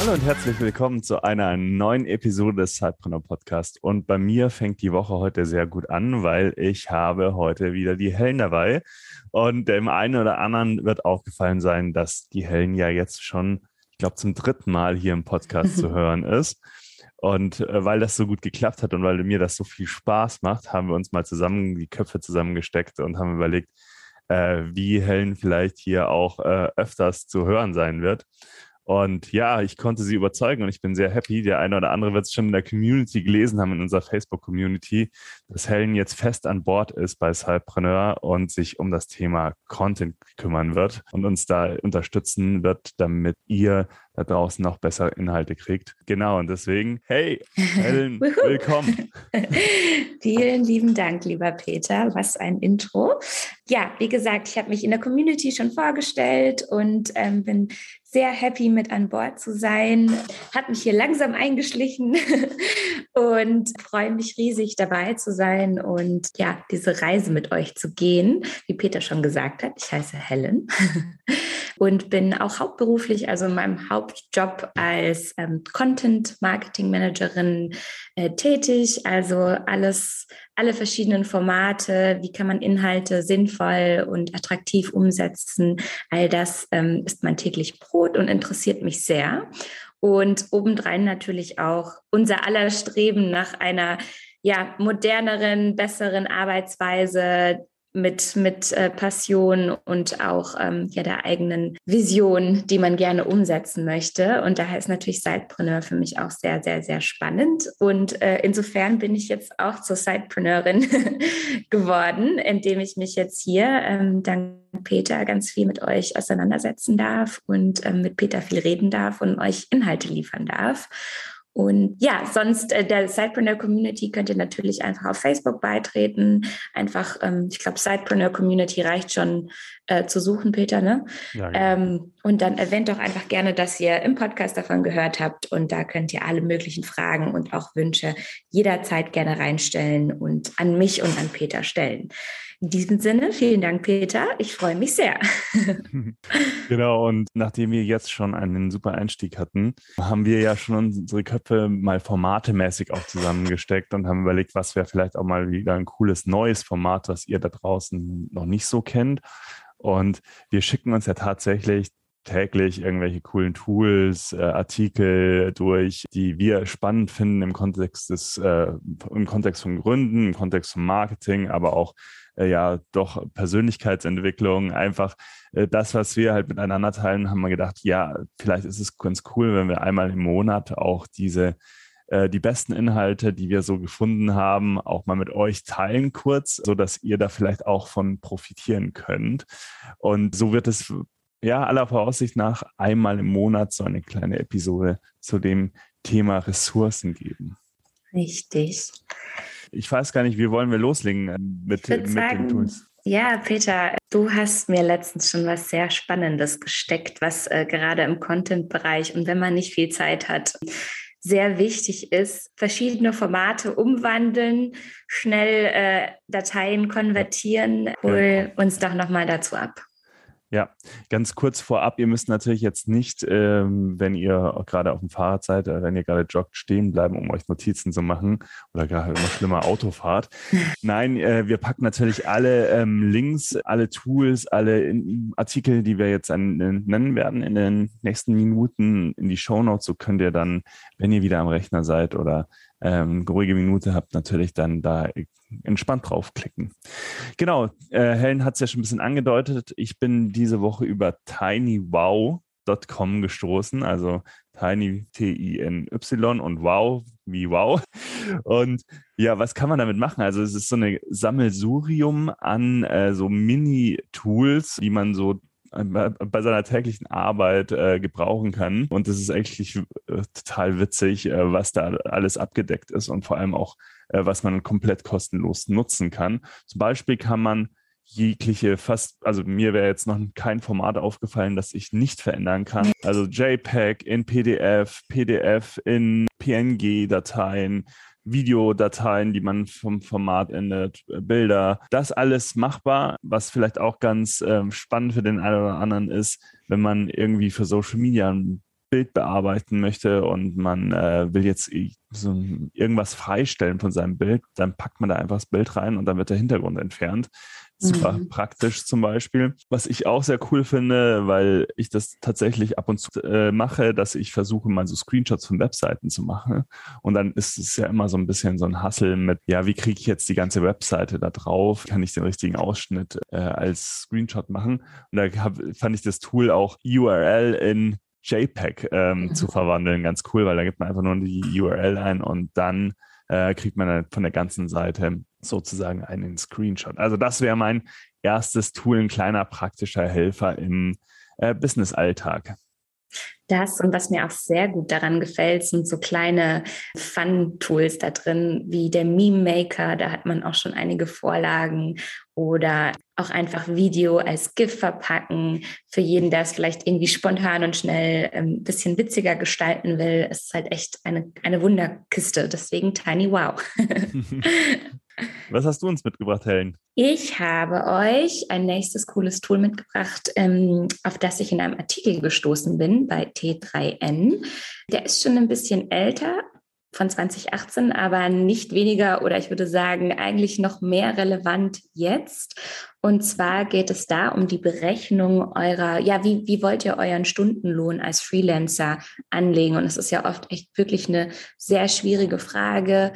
Hallo und herzlich willkommen zu einer neuen Episode des Zeitbrenner Podcast. Und bei mir fängt die Woche heute sehr gut an, weil ich habe heute wieder die Hellen dabei. Und dem einen oder anderen wird aufgefallen sein, dass die Hellen ja jetzt schon, ich glaube, zum dritten Mal hier im Podcast zu hören ist. Und äh, weil das so gut geklappt hat und weil mir das so viel Spaß macht, haben wir uns mal zusammen die Köpfe zusammengesteckt und haben überlegt, äh, wie Helen vielleicht hier auch äh, öfters zu hören sein wird. Und ja, ich konnte sie überzeugen und ich bin sehr happy. Der eine oder andere wird es schon in der Community gelesen haben, in unserer Facebook-Community, dass Helen jetzt fest an Bord ist bei Cypreneur und sich um das Thema Content kümmern wird und uns da unterstützen wird, damit ihr da draußen noch besser Inhalte kriegt. Genau, und deswegen, hey, Helen, willkommen. Vielen lieben Dank, lieber Peter. Was ein Intro. Ja, wie gesagt, ich habe mich in der Community schon vorgestellt und ähm, bin sehr happy mit an Bord zu sein, habe mich hier langsam eingeschlichen und freue mich riesig dabei zu sein und ja, diese Reise mit euch zu gehen. Wie Peter schon gesagt hat, ich heiße Helen und bin auch hauptberuflich, also in meinem Hauptjob als ähm, Content Marketing Managerin äh, tätig, also alles alle verschiedenen Formate, wie kann man Inhalte sinnvoll und attraktiv umsetzen. All das ähm, ist mein täglich Brot und interessiert mich sehr. Und obendrein natürlich auch unser aller Streben nach einer ja, moderneren, besseren Arbeitsweise, mit, mit äh, Passion und auch ähm, ja, der eigenen Vision, die man gerne umsetzen möchte. Und daher ist natürlich Sidepreneur für mich auch sehr, sehr, sehr spannend. Und äh, insofern bin ich jetzt auch zur Sidepreneurin geworden, indem ich mich jetzt hier ähm, dank Peter ganz viel mit euch auseinandersetzen darf und ähm, mit Peter viel reden darf und euch Inhalte liefern darf. Und ja, sonst äh, der Sidepreneur Community könnt ihr natürlich einfach auf Facebook beitreten. Einfach, ähm, ich glaube, Sidepreneur Community reicht schon äh, zu suchen, Peter, ne? Ja, ja. Ähm, und dann erwähnt doch einfach gerne, dass ihr im Podcast davon gehört habt. Und da könnt ihr alle möglichen Fragen und auch Wünsche jederzeit gerne reinstellen und an mich und an Peter stellen. In diesem Sinne, vielen Dank, Peter. Ich freue mich sehr. genau, und nachdem wir jetzt schon einen super Einstieg hatten, haben wir ja schon unsere Köpfe mal formatemäßig auch zusammengesteckt und haben überlegt, was wäre vielleicht auch mal wieder ein cooles neues Format, was ihr da draußen noch nicht so kennt. Und wir schicken uns ja tatsächlich täglich irgendwelche coolen Tools, äh, Artikel durch, die wir spannend finden im Kontext des, äh, im Kontext von Gründen, im Kontext von Marketing, aber auch äh, ja doch Persönlichkeitsentwicklung, einfach äh, das, was wir halt miteinander teilen, haben wir gedacht, ja, vielleicht ist es ganz cool, wenn wir einmal im Monat auch diese äh, die besten Inhalte, die wir so gefunden haben, auch mal mit euch teilen kurz, so dass ihr da vielleicht auch von profitieren könnt. Und so wird es ja aller Voraussicht nach einmal im Monat so eine kleine Episode zu dem Thema Ressourcen geben. Richtig. Ich weiß gar nicht, wie wollen wir loslegen äh, mit, mit sagen, den Tools? Ja, Peter, du hast mir letztens schon was sehr Spannendes gesteckt, was äh, gerade im Content-Bereich und wenn man nicht viel Zeit hat, sehr wichtig ist, verschiedene Formate umwandeln, schnell äh, Dateien konvertieren. Hol uns doch nochmal dazu ab. Ja, ganz kurz vorab, ihr müsst natürlich jetzt nicht, ähm, wenn ihr gerade auf dem Fahrrad seid, oder wenn ihr gerade joggt, stehen bleiben, um euch Notizen zu machen oder gerade noch schlimmer Autofahrt. Nein, äh, wir packen natürlich alle ähm, Links, alle Tools, alle in Artikel, die wir jetzt an, nennen werden in den nächsten Minuten in die Show Notes. So könnt ihr dann, wenn ihr wieder am Rechner seid oder ähm, ruhige Minute habt, natürlich dann da entspannt draufklicken. Genau, äh, Helen hat es ja schon ein bisschen angedeutet. Ich bin diese Woche über tinywow.com gestoßen, also tiny T-I-N-Y und wow wie wow. Und ja, was kann man damit machen? Also es ist so eine Sammelsurium an äh, so Mini-Tools, die man so bei seiner täglichen Arbeit äh, gebrauchen kann. Und das ist eigentlich äh, total witzig, äh, was da alles abgedeckt ist und vor allem auch, äh, was man komplett kostenlos nutzen kann. Zum Beispiel kann man jegliche fast, also mir wäre jetzt noch kein Format aufgefallen, das ich nicht verändern kann. Also JPEG in PDF, PDF in PNG-Dateien, Videodateien, die man vom Format ändert, Bilder. Das alles machbar, was vielleicht auch ganz ähm, spannend für den einen oder anderen ist, wenn man irgendwie für Social Media ein Bild bearbeiten möchte und man äh, will jetzt so irgendwas freistellen von seinem Bild, dann packt man da einfach das Bild rein und dann wird der Hintergrund entfernt super mhm. praktisch zum Beispiel. Was ich auch sehr cool finde, weil ich das tatsächlich ab und zu äh, mache, dass ich versuche, mal so Screenshots von Webseiten zu machen. Und dann ist es ja immer so ein bisschen so ein Hassel mit, ja, wie kriege ich jetzt die ganze Webseite da drauf? Kann ich den richtigen Ausschnitt äh, als Screenshot machen? Und da hab, fand ich das Tool auch URL in JPEG ähm, zu verwandeln ganz cool, weil da gibt man einfach nur die URL ein und dann äh, kriegt man dann von der ganzen Seite sozusagen einen Screenshot. Also das wäre mein erstes Tool, ein kleiner praktischer Helfer im äh, Business-Alltag. Das und was mir auch sehr gut daran gefällt, sind so kleine Fun-Tools da drin, wie der Meme Maker. Da hat man auch schon einige Vorlagen oder auch einfach Video als GIF verpacken. Für jeden, der es vielleicht irgendwie spontan und schnell ein ähm, bisschen witziger gestalten will, ist halt echt eine, eine Wunderkiste. Deswegen Tiny Wow. Was hast du uns mitgebracht, Helen? Ich habe euch ein nächstes cooles Tool mitgebracht, ähm, auf das ich in einem Artikel gestoßen bin bei T3N. Der ist schon ein bisschen älter, von 2018, aber nicht weniger oder ich würde sagen eigentlich noch mehr relevant jetzt. Und zwar geht es da um die Berechnung eurer, ja, wie, wie wollt ihr euren Stundenlohn als Freelancer anlegen? Und es ist ja oft echt wirklich eine sehr schwierige Frage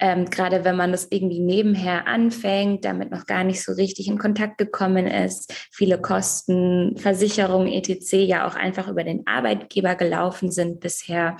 ähm, gerade wenn man das irgendwie nebenher anfängt, damit noch gar nicht so richtig in Kontakt gekommen ist, viele Kosten, Versicherungen etc. ja auch einfach über den Arbeitgeber gelaufen sind bisher.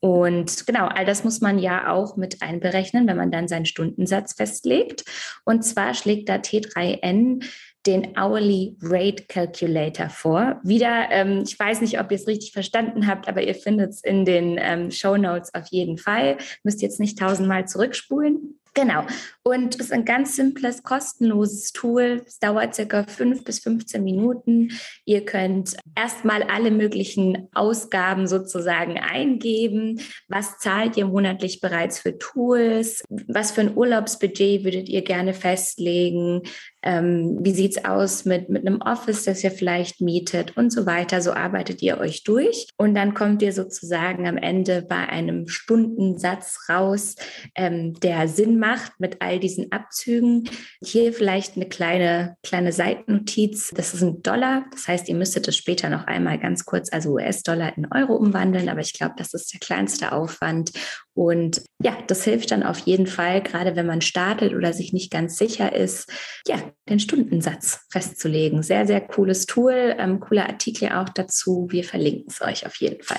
Und genau, all das muss man ja auch mit einberechnen, wenn man dann seinen Stundensatz festlegt. Und zwar schlägt da T3N den Hourly Rate Calculator vor. Wieder, ähm, ich weiß nicht, ob ihr es richtig verstanden habt, aber ihr findet es in den ähm, Show Notes auf jeden Fall. Müsst jetzt nicht tausendmal zurückspulen. Genau. Und es ist ein ganz simples, kostenloses Tool. Es dauert circa fünf bis 15 Minuten. Ihr könnt erstmal alle möglichen Ausgaben sozusagen eingeben. Was zahlt ihr monatlich bereits für Tools? Was für ein Urlaubsbudget würdet ihr gerne festlegen? Ähm, wie sieht es aus mit, mit einem Office, das ihr vielleicht mietet und so weiter. So arbeitet ihr euch durch und dann kommt ihr sozusagen am Ende bei einem Stundensatz raus, ähm, der Sinn macht mit all diesen Abzügen. Hier vielleicht eine kleine, kleine Seitennotiz. Das ist ein Dollar. Das heißt, ihr müsstet es später noch einmal ganz kurz, also US-Dollar in Euro umwandeln. Aber ich glaube, das ist der kleinste Aufwand. Und ja, das hilft dann auf jeden Fall, gerade wenn man startet oder sich nicht ganz sicher ist, ja, den Stundensatz festzulegen. Sehr, sehr cooles Tool, ähm, cooler Artikel auch dazu. Wir verlinken es euch auf jeden Fall.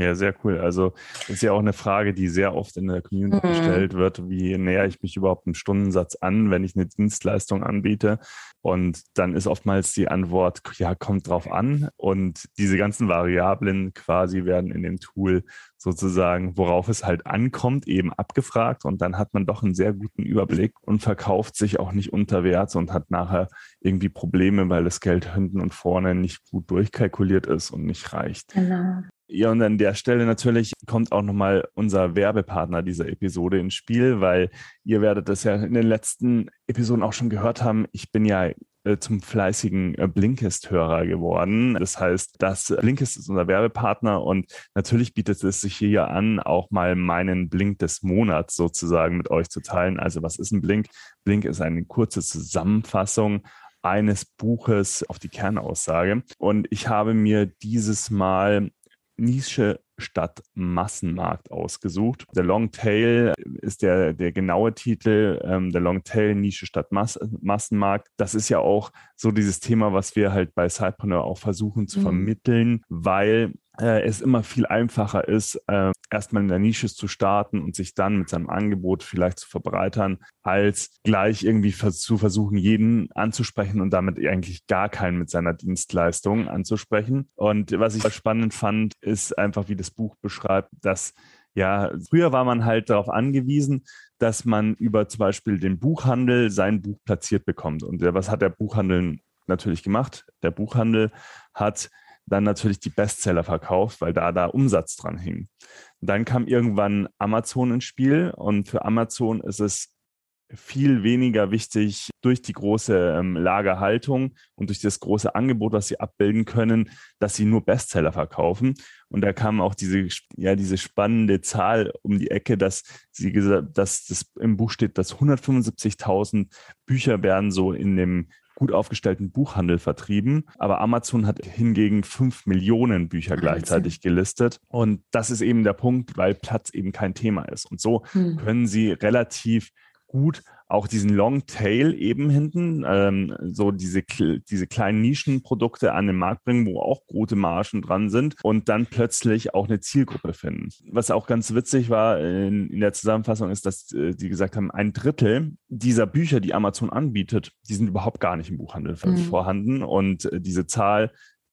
Ja, sehr cool. Also das ist ja auch eine Frage, die sehr oft in der Community mhm. gestellt wird. Wie näher ich mich überhaupt einem Stundensatz an, wenn ich eine Dienstleistung anbiete? Und dann ist oftmals die Antwort, ja, kommt drauf an. Und diese ganzen Variablen quasi werden in dem Tool sozusagen, worauf es halt ankommt, eben abgefragt. Und dann hat man doch einen sehr guten Überblick und verkauft sich auch nicht unter Wert und hat nachher irgendwie Probleme, weil das Geld hinten und vorne nicht gut durchkalkuliert ist und nicht reicht. Genau. Ja, und an der Stelle natürlich kommt auch nochmal unser Werbepartner dieser Episode ins Spiel, weil ihr werdet das ja in den letzten Episoden auch schon gehört haben. Ich bin ja äh, zum fleißigen äh, Blinkist-Hörer geworden. Das heißt, das Blinkist ist unser Werbepartner und natürlich bietet es sich hier an, auch mal meinen Blink des Monats sozusagen mit euch zu teilen. Also was ist ein Blink? Blink ist eine kurze Zusammenfassung eines Buches auf die Kernaussage. Und ich habe mir dieses Mal Nische statt Massenmarkt ausgesucht. Der Long Tail ist der, der genaue Titel, ähm, der Long Tail Nische statt Mas Massenmarkt. Das ist ja auch so dieses Thema, was wir halt bei Sidepreneur auch versuchen zu mhm. vermitteln, weil äh, es immer viel einfacher ist, äh, erstmal in der Nische zu starten und sich dann mit seinem Angebot vielleicht zu verbreitern, als gleich irgendwie zu versuchen, jeden anzusprechen und damit eigentlich gar keinen mit seiner Dienstleistung anzusprechen. Und was ich spannend fand, ist einfach, wie das Buch beschreibt, dass ja, früher war man halt darauf angewiesen, dass man über zum Beispiel den Buchhandel sein Buch platziert bekommt. Und was hat der Buchhandel natürlich gemacht? Der Buchhandel hat dann natürlich die Bestseller verkauft, weil da da Umsatz dran hing. Dann kam irgendwann Amazon ins Spiel und für Amazon ist es viel weniger wichtig durch die große ähm, Lagerhaltung und durch das große Angebot, was sie abbilden können, dass sie nur Bestseller verkaufen. Und da kam auch diese, ja, diese spannende Zahl um die Ecke, dass sie gesagt, dass das im Buch steht, dass 175.000 Bücher werden so in dem gut aufgestellten Buchhandel vertrieben. Aber Amazon hat hingegen fünf Millionen Bücher gleichzeitig gelistet. Und das ist eben der Punkt, weil Platz eben kein Thema ist. Und so hm. können sie relativ gut auch diesen Longtail eben hinten, ähm, so diese, diese kleinen Nischenprodukte an den Markt bringen, wo auch gute Margen dran sind und dann plötzlich auch eine Zielgruppe finden. Was auch ganz witzig war in, in der Zusammenfassung ist, dass äh, die gesagt haben, ein Drittel dieser Bücher, die Amazon anbietet, die sind überhaupt gar nicht im Buchhandel mhm. vorhanden und äh, diese Zahl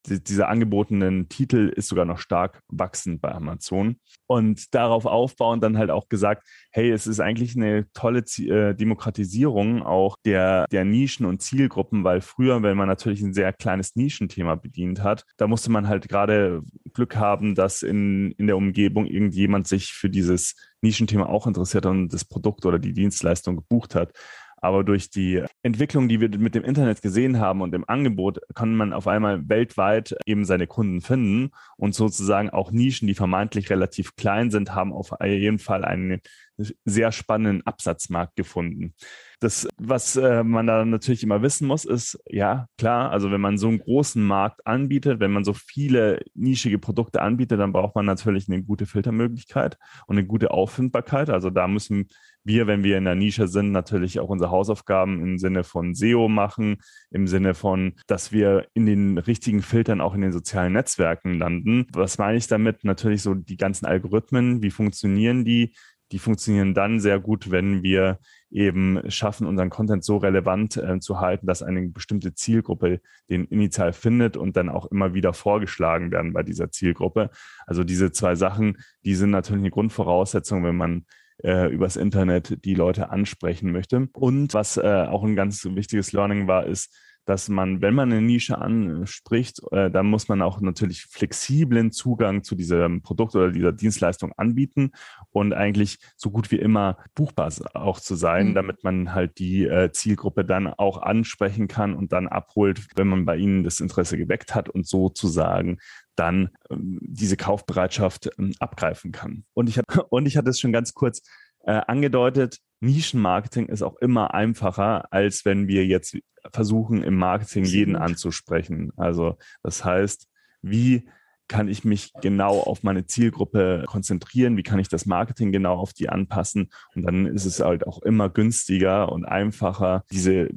dieser angebotenen Titel ist sogar noch stark wachsend bei Amazon. Und darauf aufbauend dann halt auch gesagt, hey, es ist eigentlich eine tolle äh, Demokratisierung auch der, der Nischen und Zielgruppen, weil früher, wenn man natürlich ein sehr kleines Nischenthema bedient hat, da musste man halt gerade Glück haben, dass in, in der Umgebung irgendjemand sich für dieses Nischenthema auch interessiert und das Produkt oder die Dienstleistung gebucht hat. Aber durch die Entwicklung, die wir mit dem Internet gesehen haben und dem Angebot, kann man auf einmal weltweit eben seine Kunden finden und sozusagen auch Nischen, die vermeintlich relativ klein sind, haben auf jeden Fall einen sehr spannenden Absatzmarkt gefunden. Das, was äh, man da natürlich immer wissen muss, ist, ja, klar, also wenn man so einen großen Markt anbietet, wenn man so viele nischige Produkte anbietet, dann braucht man natürlich eine gute Filtermöglichkeit und eine gute Auffindbarkeit. Also da müssen wir, wenn wir in der Nische sind, natürlich auch unsere Hausaufgaben im Sinne von SEO machen, im Sinne von, dass wir in den richtigen Filtern auch in den sozialen Netzwerken landen. Was meine ich damit? Natürlich so die ganzen Algorithmen, wie funktionieren die? Die funktionieren dann sehr gut, wenn wir eben schaffen, unseren Content so relevant äh, zu halten, dass eine bestimmte Zielgruppe den initial findet und dann auch immer wieder vorgeschlagen werden bei dieser Zielgruppe. Also diese zwei Sachen, die sind natürlich eine Grundvoraussetzung, wenn man äh, übers Internet die Leute ansprechen möchte. Und was äh, auch ein ganz wichtiges Learning war, ist, dass man, wenn man eine Nische anspricht, äh, dann muss man auch natürlich flexiblen Zugang zu diesem Produkt oder dieser Dienstleistung anbieten und eigentlich so gut wie immer buchbar auch zu sein, mhm. damit man halt die äh, Zielgruppe dann auch ansprechen kann und dann abholt, wenn man bei ihnen das Interesse geweckt hat und sozusagen dann ähm, diese Kaufbereitschaft ähm, abgreifen kann. Und ich, hab, und ich hatte es schon ganz kurz äh, angedeutet, Nischenmarketing ist auch immer einfacher, als wenn wir jetzt versuchen, im Marketing jeden anzusprechen. Also das heißt, wie kann ich mich genau auf meine Zielgruppe konzentrieren? Wie kann ich das Marketing genau auf die anpassen? Und dann ist es halt auch immer günstiger und einfacher, diese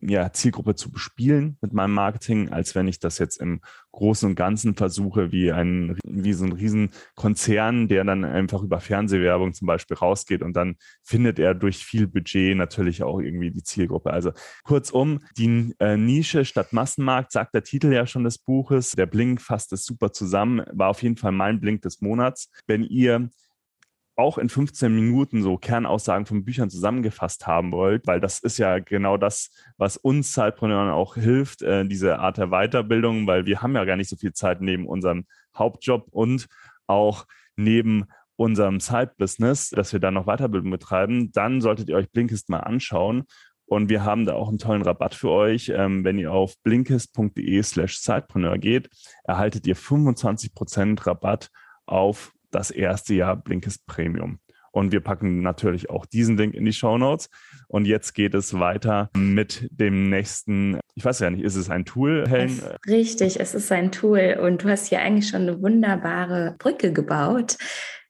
ja, Zielgruppe zu bespielen mit meinem Marketing, als wenn ich das jetzt im Großen und Ganzen versuche, wie ein, wie so ein Riesenkonzern, der dann einfach über Fernsehwerbung zum Beispiel rausgeht und dann findet er durch viel Budget natürlich auch irgendwie die Zielgruppe. Also kurzum, die äh, Nische statt Massenmarkt, sagt der Titel ja schon des Buches. Der Blink fasst es super zusammen, war auf jeden Fall mein Blink des Monats. Wenn ihr auch in 15 Minuten so Kernaussagen von Büchern zusammengefasst haben wollt, weil das ist ja genau das, was uns Zeitpreneuren auch hilft, äh, diese Art der Weiterbildung, weil wir haben ja gar nicht so viel Zeit neben unserem Hauptjob und auch neben unserem Side-Business, dass wir da noch Weiterbildung betreiben, dann solltet ihr euch Blinkist mal anschauen. Und wir haben da auch einen tollen Rabatt für euch. Ähm, wenn ihr auf blinkist.de slash Zeitpreneur geht, erhaltet ihr 25% Rabatt auf das erste Jahr Blinkist Premium. Und wir packen natürlich auch diesen Link in die Show Notes. Und jetzt geht es weiter mit dem nächsten. Ich weiß ja nicht, ist es ein Tool, Helen? Richtig, es ist ein Tool. Und du hast hier eigentlich schon eine wunderbare Brücke gebaut.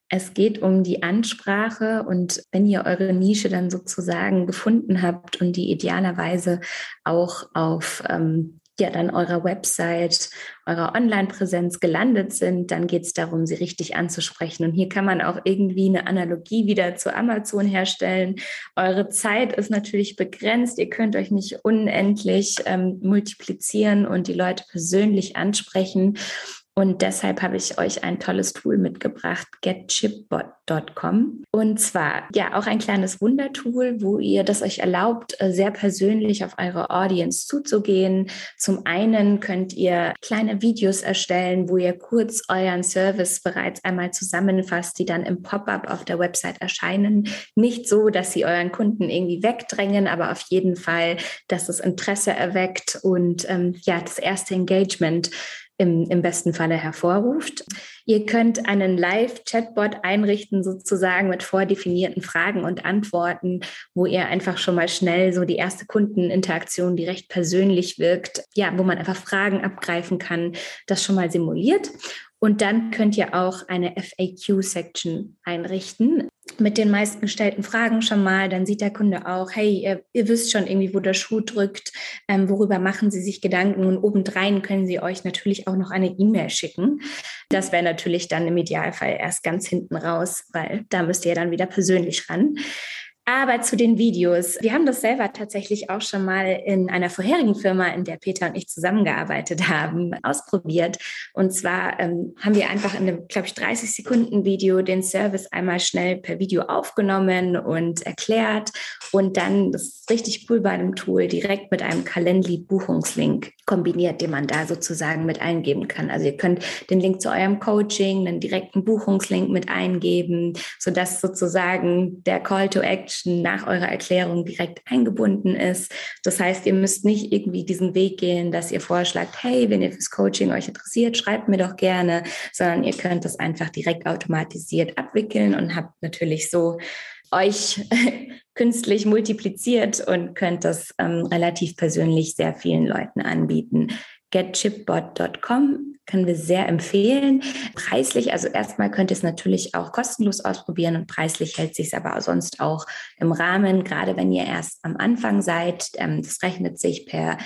Es geht um die Ansprache und wenn ihr eure Nische dann sozusagen gefunden habt und die idealerweise auch auf ähm, ja dann eurer Website, eurer Online-Präsenz gelandet sind, dann geht es darum, sie richtig anzusprechen. Und hier kann man auch irgendwie eine Analogie wieder zu Amazon herstellen. Eure Zeit ist natürlich begrenzt. Ihr könnt euch nicht unendlich ähm, multiplizieren und die Leute persönlich ansprechen. Und deshalb habe ich euch ein tolles Tool mitgebracht, getchipbot.com. Und zwar ja auch ein kleines Wundertool, wo ihr das euch erlaubt, äh, sehr persönlich auf eure Audience zuzugehen. Zum einen könnt ihr kleine Videos erstellen, wo ihr kurz euren Service bereits einmal zusammenfasst, die dann im Pop-up auf der Website erscheinen. Nicht so, dass sie euren Kunden irgendwie wegdrängen, aber auf jeden Fall, dass es Interesse erweckt und ähm, ja, das erste Engagement im, im besten Falle hervorruft. Ihr könnt einen Live-Chatbot einrichten, sozusagen mit vordefinierten Fragen und Antworten, wo ihr einfach schon mal schnell so die erste Kundeninteraktion, die recht persönlich wirkt, ja, wo man einfach Fragen abgreifen kann, das schon mal simuliert. Und dann könnt ihr auch eine FAQ-Section einrichten mit den meisten gestellten Fragen schon mal. Dann sieht der Kunde auch, hey, ihr, ihr wisst schon irgendwie, wo der Schuh drückt, ähm, worüber machen Sie sich Gedanken und obendrein können Sie euch natürlich auch noch eine E-Mail schicken. Das wäre natürlich dann im Idealfall erst ganz hinten raus, weil da müsst ihr dann wieder persönlich ran. Aber zu den Videos. Wir haben das selber tatsächlich auch schon mal in einer vorherigen Firma, in der Peter und ich zusammengearbeitet haben, ausprobiert. Und zwar ähm, haben wir einfach in einem, glaube ich, 30 Sekunden Video den Service einmal schnell per Video aufgenommen und erklärt. Und dann, das ist richtig cool bei dem Tool, direkt mit einem Calendly-Buchungslink kombiniert, den man da sozusagen mit eingeben kann. Also ihr könnt den Link zu eurem Coaching, einen direkten Buchungslink mit eingeben, sodass sozusagen der Call to Action Action nach eurer Erklärung direkt eingebunden ist. Das heißt, ihr müsst nicht irgendwie diesen Weg gehen, dass ihr vorschlagt, hey, wenn ihr fürs Coaching euch interessiert, schreibt mir doch gerne, sondern ihr könnt das einfach direkt automatisiert abwickeln und habt natürlich so euch künstlich multipliziert und könnt das ähm, relativ persönlich sehr vielen Leuten anbieten getchipbot.com können wir sehr empfehlen. Preislich, also erstmal könnt ihr es natürlich auch kostenlos ausprobieren und preislich hält sich es aber sonst auch im Rahmen, gerade wenn ihr erst am Anfang seid. Ähm, das rechnet sich per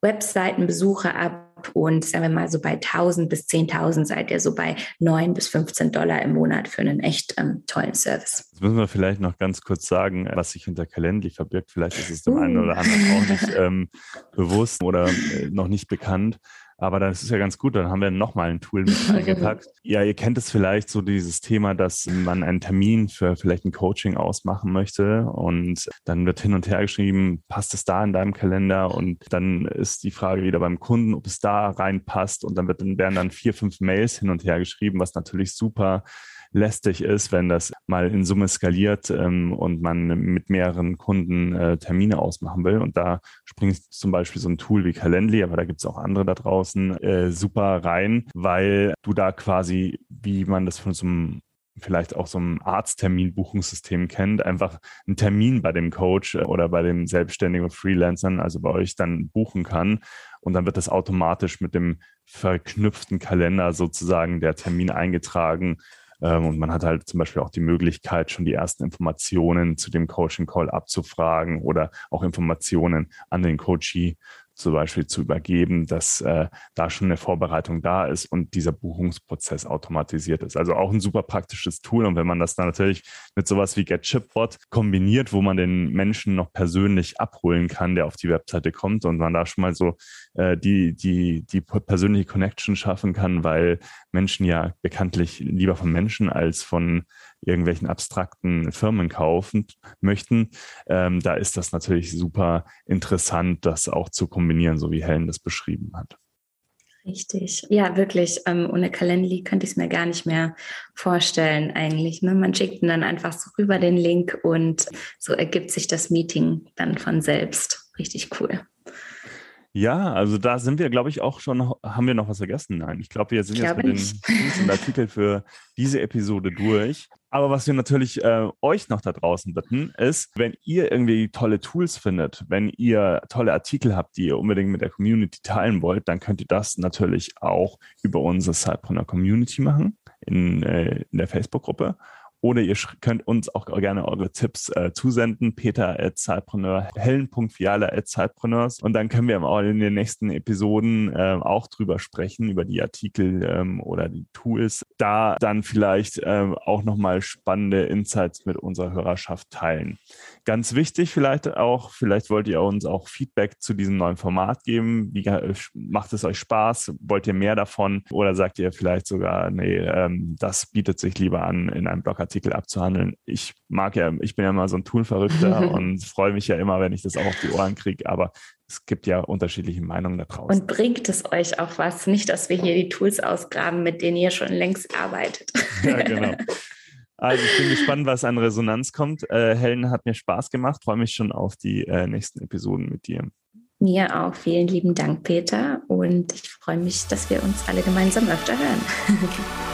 Webseitenbesucher ab und sagen wir mal so bei 1000 bis 10.000 seid ihr so bei 9 bis 15 Dollar im Monat für einen echt ähm, tollen Service. Jetzt müssen wir vielleicht noch ganz kurz sagen, was sich hinter Calendly verbirgt. Vielleicht ist es dem uh. einen oder anderen auch nicht ähm, bewusst oder äh, noch nicht bekannt. Aber das ist ja ganz gut, dann haben wir nochmal ein Tool mit eingepackt. ja, ihr kennt es vielleicht so dieses Thema, dass man einen Termin für vielleicht ein Coaching ausmachen möchte und dann wird hin und her geschrieben, passt es da in deinem Kalender? Und dann ist die Frage wieder beim Kunden, ob es da reinpasst und dann, wird, werden dann vier, fünf Mails hin und her geschrieben, was natürlich super lästig ist, wenn das mal in Summe skaliert ähm, und man mit mehreren Kunden äh, Termine ausmachen will. Und da springt zum Beispiel so ein Tool wie Calendly, aber da gibt es auch andere da draußen, äh, super rein, weil du da quasi, wie man das von so einem vielleicht auch so einem Arztterminbuchungssystem kennt, einfach einen Termin bei dem Coach äh, oder bei dem Selbstständigen Freelancern, also bei euch dann buchen kann. Und dann wird das automatisch mit dem verknüpften Kalender sozusagen der Termin eingetragen und man hat halt zum Beispiel auch die Möglichkeit, schon die ersten Informationen zu dem Coaching Call abzufragen oder auch Informationen an den Coachee zum Beispiel zu übergeben, dass äh, da schon eine Vorbereitung da ist und dieser Buchungsprozess automatisiert ist. Also auch ein super praktisches Tool. Und wenn man das dann natürlich mit sowas wie GetChipBot kombiniert, wo man den Menschen noch persönlich abholen kann, der auf die Webseite kommt und man da schon mal so äh, die, die, die persönliche Connection schaffen kann, weil Menschen ja bekanntlich lieber von Menschen als von irgendwelchen abstrakten Firmen kaufen möchten, ähm, da ist das natürlich super interessant, das auch zu kombinieren, so wie Helen das beschrieben hat. Richtig. Ja, wirklich. Ähm, ohne Calendly könnte ich es mir gar nicht mehr vorstellen eigentlich. Ne? Man schickt ihn dann einfach so rüber den Link und so ergibt sich das Meeting dann von selbst. Richtig cool. Ja, also da sind wir, glaube ich, auch schon, haben wir noch was vergessen? Nein, ich glaube, wir sind jetzt mit und Artikeln für diese Episode durch. Aber was wir natürlich äh, euch noch da draußen bitten, ist, wenn ihr irgendwie tolle Tools findet, wenn ihr tolle Artikel habt, die ihr unbedingt mit der Community teilen wollt, dann könnt ihr das natürlich auch über unsere Sidepreneur Community machen in, äh, in der Facebook-Gruppe Oder ihr könnt uns auch gerne eure Tipps äh, zusenden. Peter at Zeitpreneur, hellen.fiala at Zeitpreneurs. Und dann können wir auch in den nächsten Episoden äh, auch drüber sprechen, über die Artikel ähm, oder die Tools. Da dann vielleicht äh, auch nochmal spannende Insights mit unserer Hörerschaft teilen. Ganz wichtig vielleicht auch, vielleicht wollt ihr uns auch Feedback zu diesem neuen Format geben. Wie äh, macht es euch Spaß? Wollt ihr mehr davon? Oder sagt ihr vielleicht sogar, nee, ähm, das bietet sich lieber an, in einem Blogartikel abzuhandeln? Ich mag ja, ich bin ja immer so ein Toolverrückter und freue mich ja immer, wenn ich das auch auf die Ohren kriege. Aber es gibt ja unterschiedliche Meinungen da draußen. Und bringt es euch auch was? Nicht, dass wir hier die Tools ausgraben, mit denen ihr schon längst arbeitet. Ja, genau. Also ich bin gespannt, was an Resonanz kommt. Äh, Helen hat mir Spaß gemacht, freue mich schon auf die äh, nächsten Episoden mit dir. Mir auch. Vielen lieben Dank, Peter. Und ich freue mich, dass wir uns alle gemeinsam öfter hören.